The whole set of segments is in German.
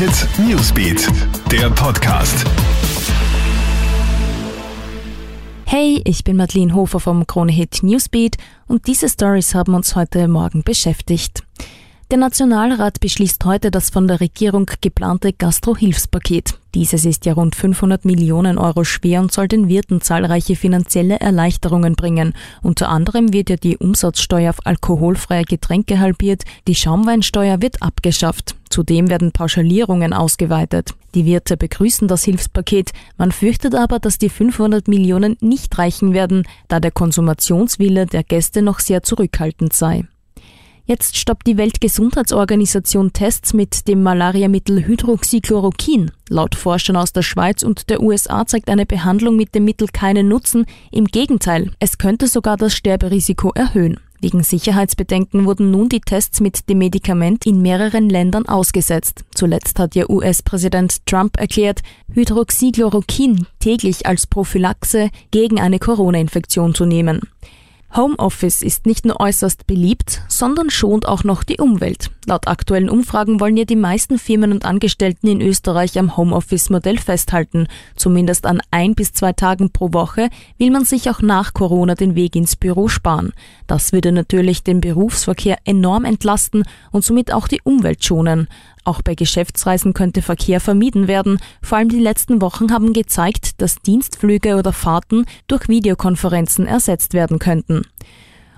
Hit Newsbeat, der Podcast. Hey, ich bin Madeleine Hofer vom Krone Hit Newsbeat und diese Stories haben uns heute Morgen beschäftigt. Der Nationalrat beschließt heute das von der Regierung geplante Gastro-Hilfspaket. Dieses ist ja rund 500 Millionen Euro schwer und soll den Wirten zahlreiche finanzielle Erleichterungen bringen. Unter anderem wird ja die Umsatzsteuer auf alkoholfreie Getränke halbiert, die Schaumweinsteuer wird abgeschafft. Zudem werden Pauschalierungen ausgeweitet. Die Wirte begrüßen das Hilfspaket. Man fürchtet aber, dass die 500 Millionen nicht reichen werden, da der Konsumationswille der Gäste noch sehr zurückhaltend sei. Jetzt stoppt die Weltgesundheitsorganisation Tests mit dem Malariamittel Hydroxychloroquin. Laut Forschern aus der Schweiz und der USA zeigt eine Behandlung mit dem Mittel keinen Nutzen. Im Gegenteil, es könnte sogar das Sterberisiko erhöhen. Wegen Sicherheitsbedenken wurden nun die Tests mit dem Medikament in mehreren Ländern ausgesetzt. Zuletzt hat ja US-Präsident Trump erklärt, Hydroxychloroquin täglich als Prophylaxe gegen eine Corona-Infektion zu nehmen. Homeoffice ist nicht nur äußerst beliebt, sondern schont auch noch die Umwelt. Laut aktuellen Umfragen wollen ja die meisten Firmen und Angestellten in Österreich am Homeoffice-Modell festhalten. Zumindest an ein bis zwei Tagen pro Woche will man sich auch nach Corona den Weg ins Büro sparen. Das würde natürlich den Berufsverkehr enorm entlasten und somit auch die Umwelt schonen. Auch bei Geschäftsreisen könnte Verkehr vermieden werden. Vor allem die letzten Wochen haben gezeigt, dass Dienstflüge oder Fahrten durch Videokonferenzen ersetzt werden könnten.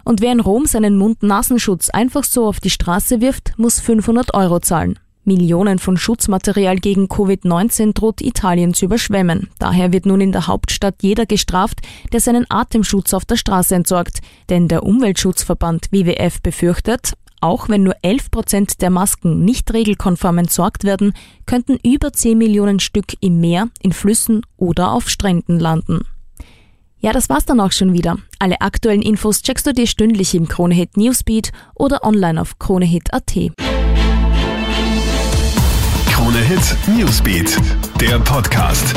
Und wer in Rom seinen Mund-Nasenschutz einfach so auf die Straße wirft, muss 500 Euro zahlen. Millionen von Schutzmaterial gegen Covid-19 droht Italien zu überschwemmen. Daher wird nun in der Hauptstadt jeder gestraft, der seinen Atemschutz auf der Straße entsorgt. Denn der Umweltschutzverband WWF befürchtet, auch wenn nur 11 Prozent der Masken nicht regelkonform entsorgt werden, könnten über 10 Millionen Stück im Meer, in Flüssen oder auf Stränden landen. Ja, das war's dann auch schon wieder. Alle aktuellen Infos checkst du dir stündlich im Kronehit Newsbeat oder online auf kronehit.at. Kronehit Newsbeat, der Podcast.